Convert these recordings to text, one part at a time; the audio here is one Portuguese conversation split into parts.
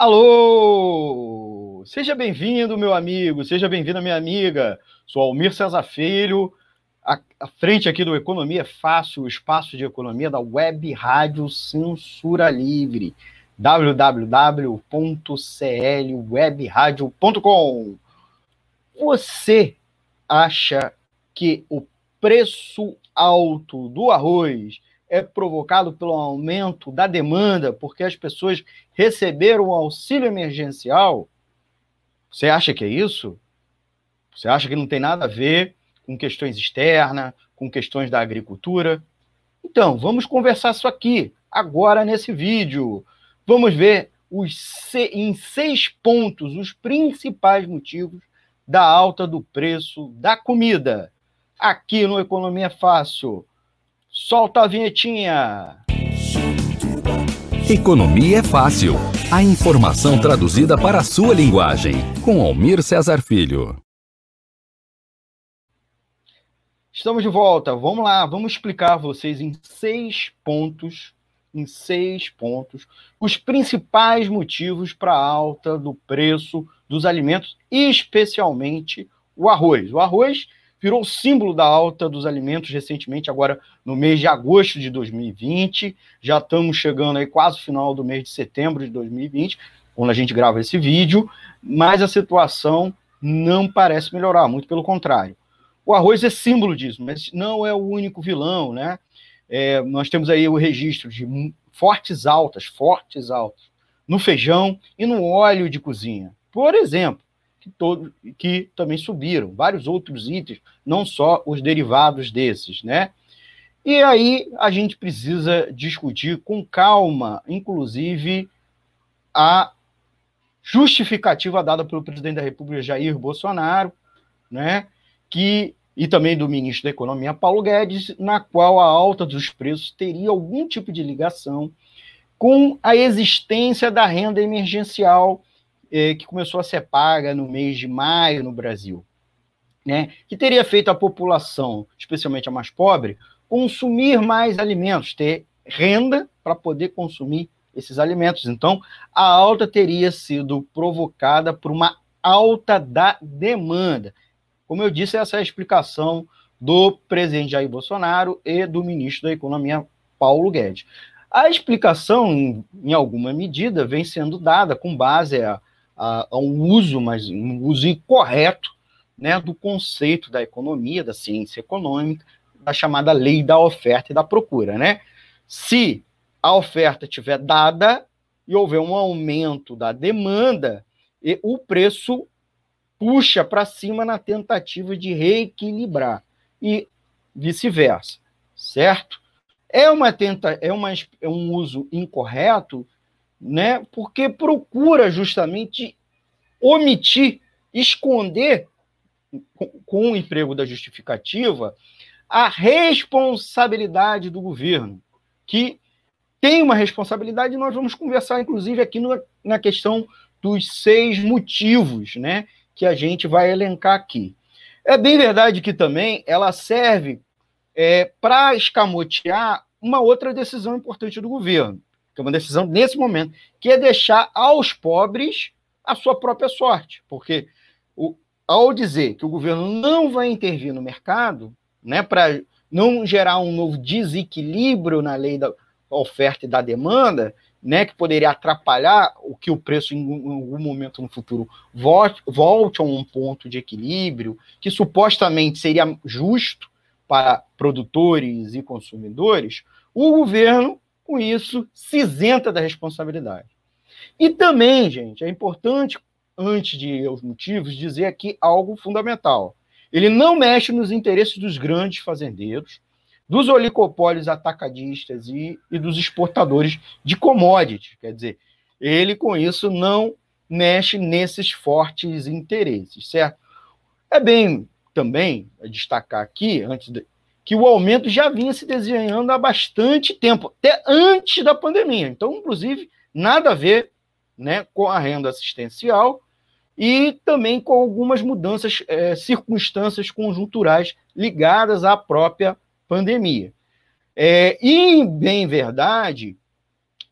Alô! Seja bem-vindo, meu amigo, seja bem-vinda, minha amiga. Sou Almir César Filho, à, frente aqui do Economia Fácil, o espaço de economia da Web Rádio Censura Livre, www.clwebradio.com. Você acha que o preço alto do arroz é provocado pelo aumento da demanda, porque as pessoas receberam o auxílio emergencial? Você acha que é isso? Você acha que não tem nada a ver com questões externas, com questões da agricultura? Então, vamos conversar isso aqui, agora nesse vídeo. Vamos ver os, em seis pontos os principais motivos da alta do preço da comida. Aqui no Economia Fácil. Solta a vinhetinha! Economia é fácil. A informação traduzida para a sua linguagem. Com Almir Cesar Filho. Estamos de volta. Vamos lá, vamos explicar a vocês em seis pontos, em seis pontos, os principais motivos para a alta do preço dos alimentos, especialmente o arroz. O arroz virou símbolo da alta dos alimentos recentemente, agora no mês de agosto de 2020. Já estamos chegando aí quase no final do mês de setembro de 2020, quando a gente grava esse vídeo, mas a situação não parece melhorar, muito pelo contrário. O arroz é símbolo disso, mas não é o único vilão, né? É, nós temos aí o registro de fortes altas, fortes altas, no feijão e no óleo de cozinha. Por exemplo, que, todo, que também subiram, vários outros itens, não só os derivados desses, né? E aí a gente precisa discutir com calma, inclusive a justificativa dada pelo presidente da República Jair Bolsonaro, né? Que e também do ministro da Economia Paulo Guedes, na qual a alta dos preços teria algum tipo de ligação com a existência da renda emergencial eh, que começou a ser paga no mês de maio no Brasil, né, que teria feito a população, especialmente a mais pobre, consumir mais alimentos, ter renda para poder consumir esses alimentos. Então, a alta teria sido provocada por uma alta da demanda. Como eu disse, essa é a explicação do presidente Jair Bolsonaro e do ministro da Economia, Paulo Guedes. A explicação, em, em alguma medida, vem sendo dada com base a, a, a um uso, mas um uso incorreto, né, do conceito da economia, da ciência econômica, da chamada lei da oferta e da procura, né? Se a oferta tiver dada e houver um aumento da demanda, o preço puxa para cima na tentativa de reequilibrar e vice-versa, certo? É uma tenta, é, uma, é um uso incorreto né? Porque procura justamente omitir, esconder com o emprego da justificativa a responsabilidade do governo, que tem uma responsabilidade, e nós vamos conversar, inclusive, aqui no, na questão dos seis motivos, né, que a gente vai elencar aqui. É bem verdade que também ela serve é, para escamotear uma outra decisão importante do governo, uma decisão nesse momento, que é deixar aos pobres a sua própria sorte, porque o, ao dizer que o governo não vai intervir no mercado, né, para não gerar um novo desequilíbrio na lei da oferta e da demanda, né, que poderia atrapalhar o que o preço em, algum momento no futuro volte, volte a um ponto de equilíbrio, que supostamente seria justo para produtores e consumidores, o governo com isso, se isenta da responsabilidade. E também, gente, é importante, antes de aos motivos, dizer aqui algo fundamental. Ele não mexe nos interesses dos grandes fazendeiros, dos oligopólios atacadistas e, e dos exportadores de commodities. Quer dizer, ele, com isso, não mexe nesses fortes interesses, certo? É bem também destacar aqui, antes de, que o aumento já vinha se desenhando há bastante tempo, até antes da pandemia. Então, inclusive, nada a ver né, com a renda assistencial e também com algumas mudanças, é, circunstâncias conjunturais ligadas à própria pandemia. É, e, bem verdade,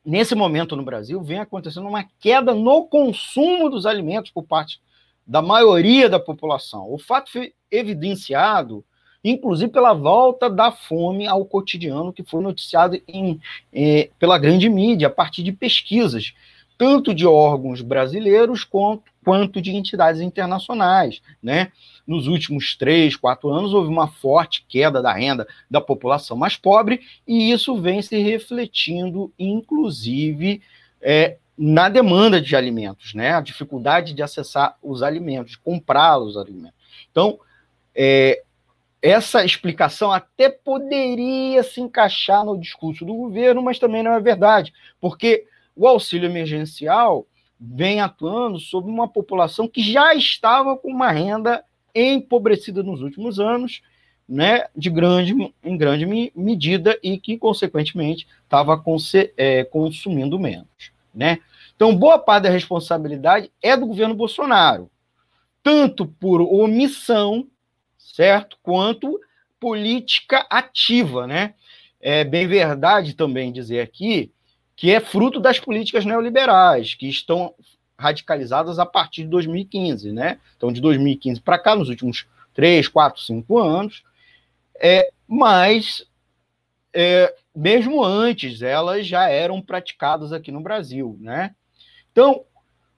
nesse momento no Brasil, vem acontecendo uma queda no consumo dos alimentos por parte da maioria da população. O fato foi evidenciado, inclusive pela volta da fome ao cotidiano, que foi noticiado em, eh, pela grande mídia, a partir de pesquisas, tanto de órgãos brasileiros quanto, quanto de entidades internacionais. Né? Nos últimos três, quatro anos, houve uma forte queda da renda da população mais pobre, e isso vem se refletindo, inclusive, é, na demanda de alimentos, né? A dificuldade de acessar os alimentos, de comprar os alimentos. Então, é, essa explicação até poderia se encaixar no discurso do governo, mas também não é verdade, porque o auxílio emergencial vem atuando sobre uma população que já estava com uma renda empobrecida nos últimos anos, né, de grande, em grande medida e que, consequentemente, estava é, consumindo menos. Né? Então, boa parte da responsabilidade é do governo Bolsonaro, tanto por omissão, certo, quanto política ativa, né? É bem verdade também dizer aqui que é fruto das políticas neoliberais, que estão radicalizadas a partir de 2015, né? Então, de 2015 para cá, nos últimos três, quatro, cinco anos, é, mas é, mesmo antes elas já eram praticadas aqui no Brasil, né? Então,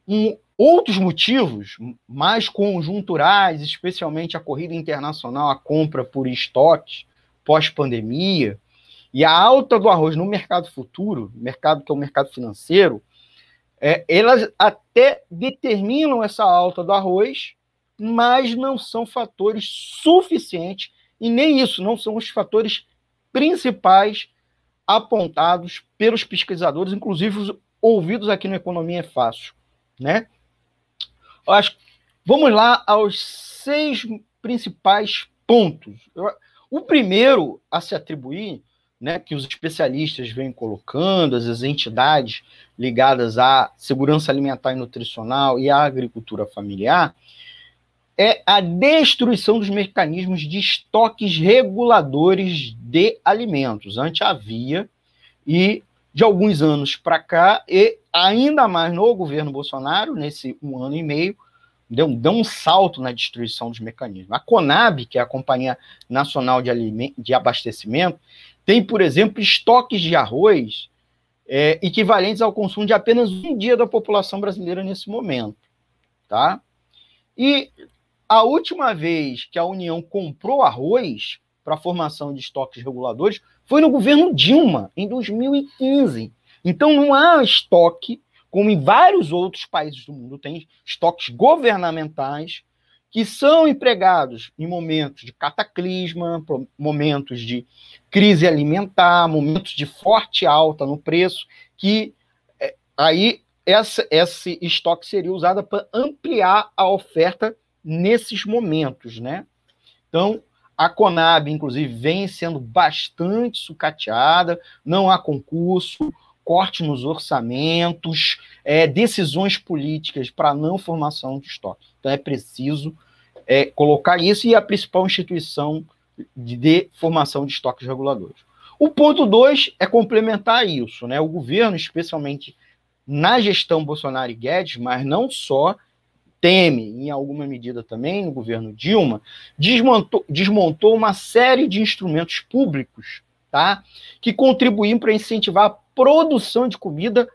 um, outros motivos mais conjunturais, especialmente a corrida internacional, a compra por estoques pós-pandemia e a alta do arroz no mercado futuro, mercado que é o mercado financeiro, é, elas até determinam essa alta do arroz, mas não são fatores suficientes, e nem isso, não são os fatores principais apontados pelos pesquisadores, inclusive ouvidos aqui no Economia é Fácil, né? Acho, vamos lá aos seis principais pontos. O primeiro a se atribuir, né, que os especialistas vêm colocando, as entidades ligadas à segurança alimentar e nutricional e à agricultura familiar, é a destruição dos mecanismos de estoques reguladores de alimentos. Antes havia, e de alguns anos para cá, e ainda mais no governo Bolsonaro, nesse um ano e meio, deu, deu um salto na destruição dos mecanismos. A Conab, que é a Companhia Nacional de, Aliment de Abastecimento, tem, por exemplo, estoques de arroz é, equivalentes ao consumo de apenas um dia da população brasileira nesse momento. Tá? E a última vez que a União comprou arroz para a formação de estoques reguladores foi no governo Dilma, em 2015. Então não há estoque, como em vários outros países do mundo, tem estoques governamentais que são empregados em momentos de cataclisma, momentos de crise alimentar, momentos de forte alta no preço, que é, aí essa, esse estoque seria usado para ampliar a oferta nesses momentos, né? Então, a Conab, inclusive, vem sendo bastante sucateada, não há concurso, corte nos orçamentos, é, decisões políticas para não formação de estoque. Então é preciso é, colocar isso e a principal instituição de, de formação de estoques reguladores. O ponto dois é complementar isso, né? O governo, especialmente na gestão Bolsonaro e Guedes, mas não só, Temer, em alguma medida também, no governo Dilma, desmontou, desmontou uma série de instrumentos públicos tá, que contribuíam para incentivar produção de comida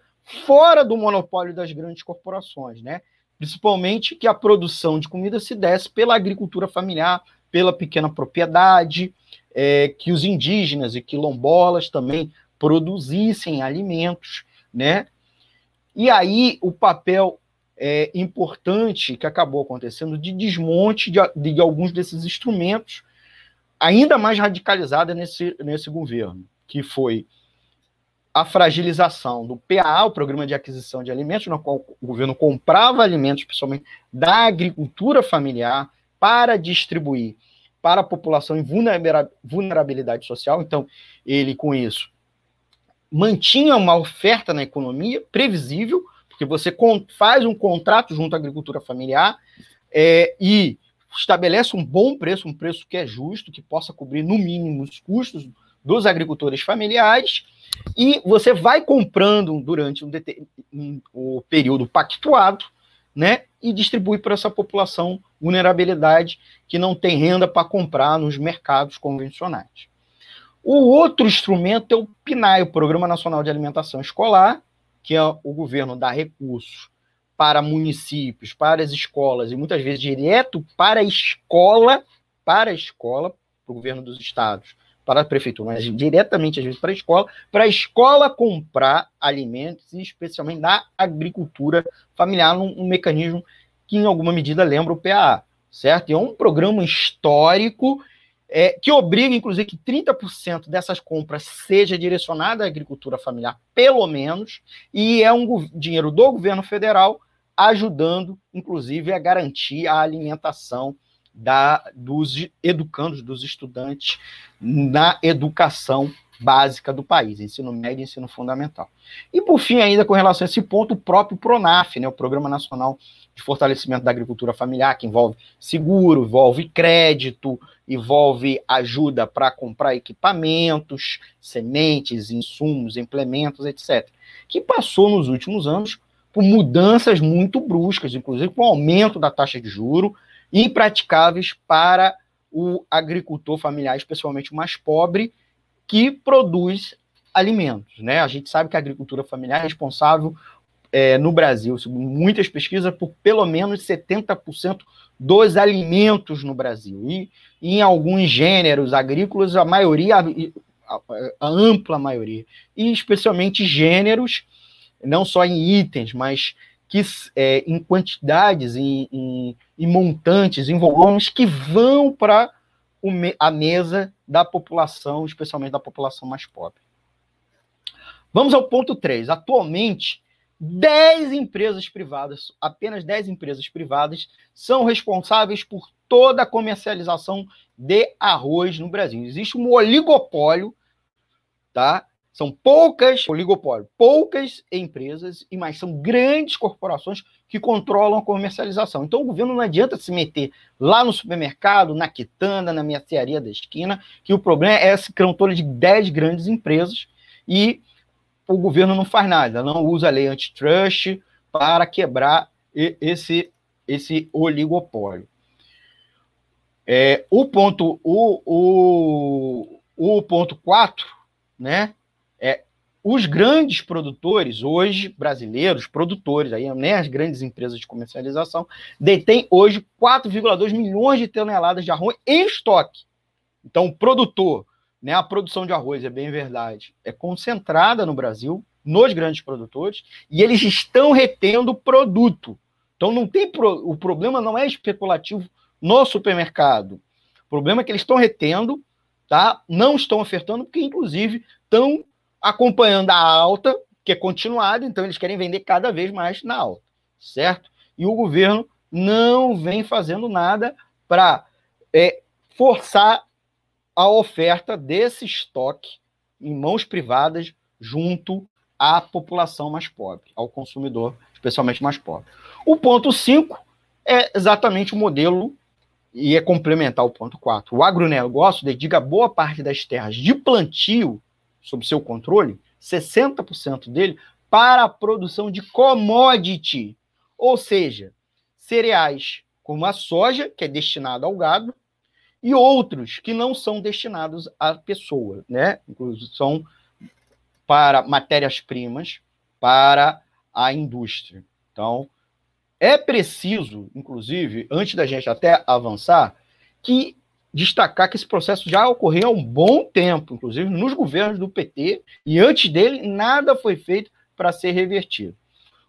fora do monopólio das grandes corporações, né? principalmente que a produção de comida se desse pela agricultura familiar, pela pequena propriedade, é, que os indígenas e quilombolas também produzissem alimentos, né? E aí o papel é, importante que acabou acontecendo de desmonte de, de alguns desses instrumentos, ainda mais radicalizada nesse, nesse governo, que foi a fragilização do PAA, o Programa de Aquisição de Alimentos, no qual o governo comprava alimentos, principalmente da agricultura familiar, para distribuir para a população em vulnerabilidade social. Então, ele, com isso, mantinha uma oferta na economia previsível, porque você faz um contrato junto à agricultura familiar é, e estabelece um bom preço, um preço que é justo, que possa cobrir no mínimo os custos dos agricultores familiares, e você vai comprando durante um, um, o período pactuado, né? E distribui para essa população vulnerabilidade que não tem renda para comprar nos mercados convencionais. O outro instrumento é o PNAE, o Programa Nacional de Alimentação Escolar, que é o governo dá recursos para municípios, para as escolas e muitas vezes direto para a escola, para a escola, para o governo dos estados, para a prefeitura, mas diretamente às vezes para a escola, para a escola comprar alimentos especialmente da agricultura familiar, um, um mecanismo que em alguma medida lembra o PAA, certo? E é um programa histórico é, que obriga, inclusive, que 30% dessas compras seja direcionada à agricultura familiar, pelo menos, e é um dinheiro do governo federal ajudando, inclusive, a garantir a alimentação da, dos educandos, dos estudantes na educação básica do país, ensino médio e ensino fundamental. E, por fim, ainda com relação a esse ponto, o próprio PRONAF, né, o Programa Nacional de Fortalecimento da Agricultura Familiar, que envolve seguro, envolve crédito, envolve ajuda para comprar equipamentos, sementes, insumos, implementos, etc., que passou nos últimos anos por mudanças muito bruscas, inclusive com o aumento da taxa de juro, impraticáveis para o agricultor familiar, especialmente o mais pobre, que produz alimentos. Né? A gente sabe que a agricultura familiar é responsável é, no Brasil, segundo muitas pesquisas, por pelo menos 70% dos alimentos no Brasil. E, em alguns gêneros agrícolas, a maioria, a, a ampla maioria, e especialmente gêneros não só em itens, mas que é, em quantidades, em, em, em, montantes, em volumes que vão para a mesa da população, especialmente da população mais pobre. Vamos ao ponto 3. Atualmente, 10 empresas privadas, apenas 10 empresas privadas, são responsáveis por toda a comercialização de arroz no Brasil. Existe um oligopólio, tá? São poucas, oligopólio, poucas empresas, e mais são grandes corporações que controlam a comercialização. Então o governo não adianta se meter lá no supermercado, na quitanda, na mercearia da esquina, que o problema é esse controle de 10 grandes empresas e o governo não faz nada, não usa a lei antitrust para quebrar esse, esse oligopólio. É, o ponto o, o, o ponto 4, né, os grandes produtores, hoje, brasileiros, produtores, aí, né, as grandes empresas de comercialização, detêm hoje 4,2 milhões de toneladas de arroz em estoque. Então, o produtor, né, a produção de arroz, é bem verdade, é concentrada no Brasil, nos grandes produtores, e eles estão retendo produto. Então, não tem pro... o problema não é especulativo no supermercado. O problema é que eles estão retendo, tá? não estão ofertando, porque, inclusive, estão acompanhando a alta, que é continuada, então eles querem vender cada vez mais na alta, certo? E o governo não vem fazendo nada para é, forçar a oferta desse estoque em mãos privadas junto à população mais pobre, ao consumidor, especialmente mais pobre. O ponto 5 é exatamente o modelo e é complementar o ponto 4. O agronegócio dedica boa parte das terras de plantio sob seu controle, 60% dele, para a produção de commodity, ou seja, cereais como a soja, que é destinada ao gado, e outros que não são destinados à pessoa, né? Inclusive são para matérias-primas, para a indústria. Então, é preciso, inclusive, antes da gente até avançar, que destacar que esse processo já ocorreu há um bom tempo, inclusive nos governos do PT, e antes dele nada foi feito para ser revertido.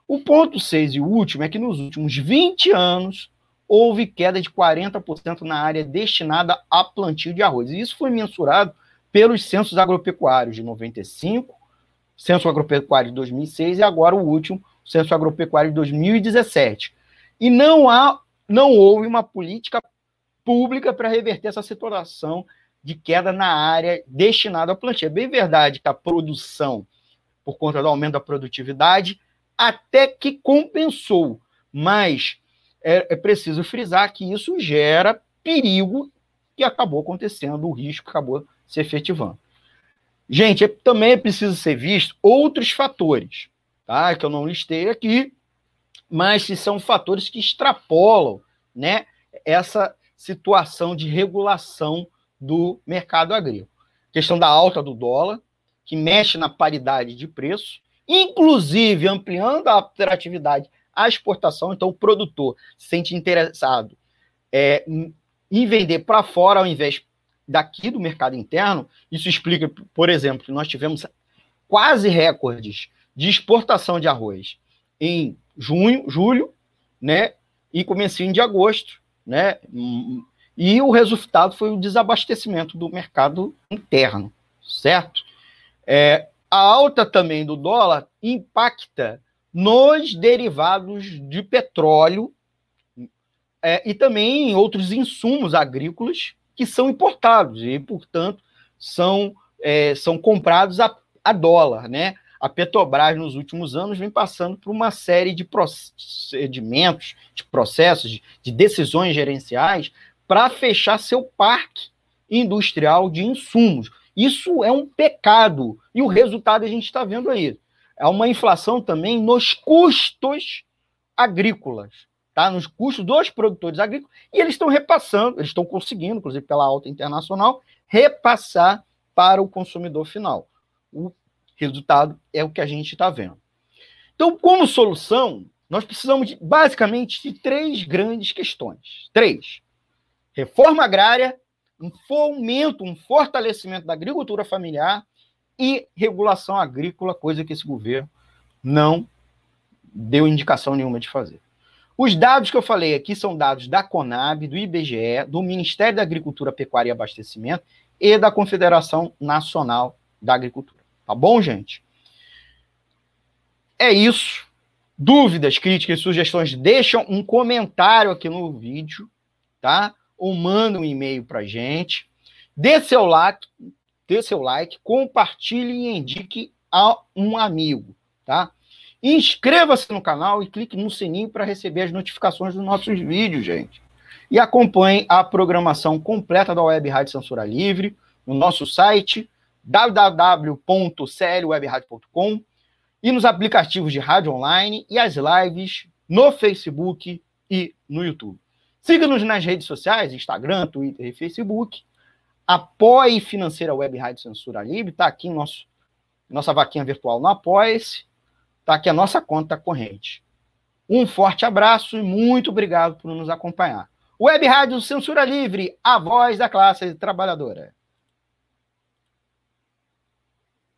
O ponto 6 e último é que nos últimos 20 anos houve queda de 40% na área destinada a plantio de arroz. E isso foi mensurado pelos censos agropecuários de 95, censo agropecuário de 2006 e agora o último, censo agropecuário de 2017. E não há não houve uma política pública para reverter essa situação de queda na área destinada ao plantio. É bem verdade que a produção, por conta do aumento da produtividade, até que compensou, mas é, é preciso frisar que isso gera perigo que acabou acontecendo, o risco acabou se efetivando. Gente, é, também é preciso ser visto outros fatores, tá? Que eu não listei aqui, mas que são fatores que extrapolam, né, essa situação de regulação do mercado agrícola. Questão da alta do dólar, que mexe na paridade de preço, inclusive ampliando a atratividade à exportação. Então, o produtor se sente interessado é, em vender para fora ao invés daqui do mercado interno. Isso explica, por exemplo, que nós tivemos quase recordes de exportação de arroz em junho, julho, né, e comecinho de agosto, né, e o resultado foi o desabastecimento do mercado interno, certo? É, a alta também do dólar impacta nos derivados de petróleo é, e também em outros insumos agrícolas que são importados e, portanto, são, é, são comprados a, a dólar, né? A Petrobras, nos últimos anos, vem passando por uma série de procedimentos, de processos, de, de decisões gerenciais para fechar seu parque industrial de insumos. Isso é um pecado. E o resultado a gente está vendo aí. É uma inflação também nos custos agrícolas, tá? Nos custos dos produtores agrícolas. E eles estão repassando, eles estão conseguindo, inclusive pela alta internacional, repassar para o consumidor final. O resultado é o que a gente está vendo. Então, como solução, nós precisamos de, basicamente de três grandes questões. Três: reforma agrária, um fomento, um fortalecimento da agricultura familiar e regulação agrícola, coisa que esse governo não deu indicação nenhuma de fazer. Os dados que eu falei aqui são dados da Conab, do IBGE, do Ministério da Agricultura, Pecuária e Abastecimento e da Confederação Nacional da Agricultura. Tá bom, gente? É isso. Dúvidas, críticas sugestões, deixam um comentário aqui no vídeo, tá? ou manda um e-mail para gente. Dê seu like, dê seu like, compartilhe e indique a um amigo, tá? Inscreva-se no canal e clique no sininho para receber as notificações dos nossos vídeos, gente. E acompanhe a programação completa da Web Rádio Censura Livre no nosso site www.clwebradio.com e nos aplicativos de rádio online e as lives no Facebook e no YouTube. Siga-nos nas redes sociais, Instagram, Twitter e Facebook. Apoie Financeira Web Rádio Censura Livre. Está aqui nosso, nossa vaquinha virtual no Apoia-se. Está aqui a nossa conta corrente. Um forte abraço e muito obrigado por nos acompanhar. Web Rádio Censura Livre, a voz da classe trabalhadora.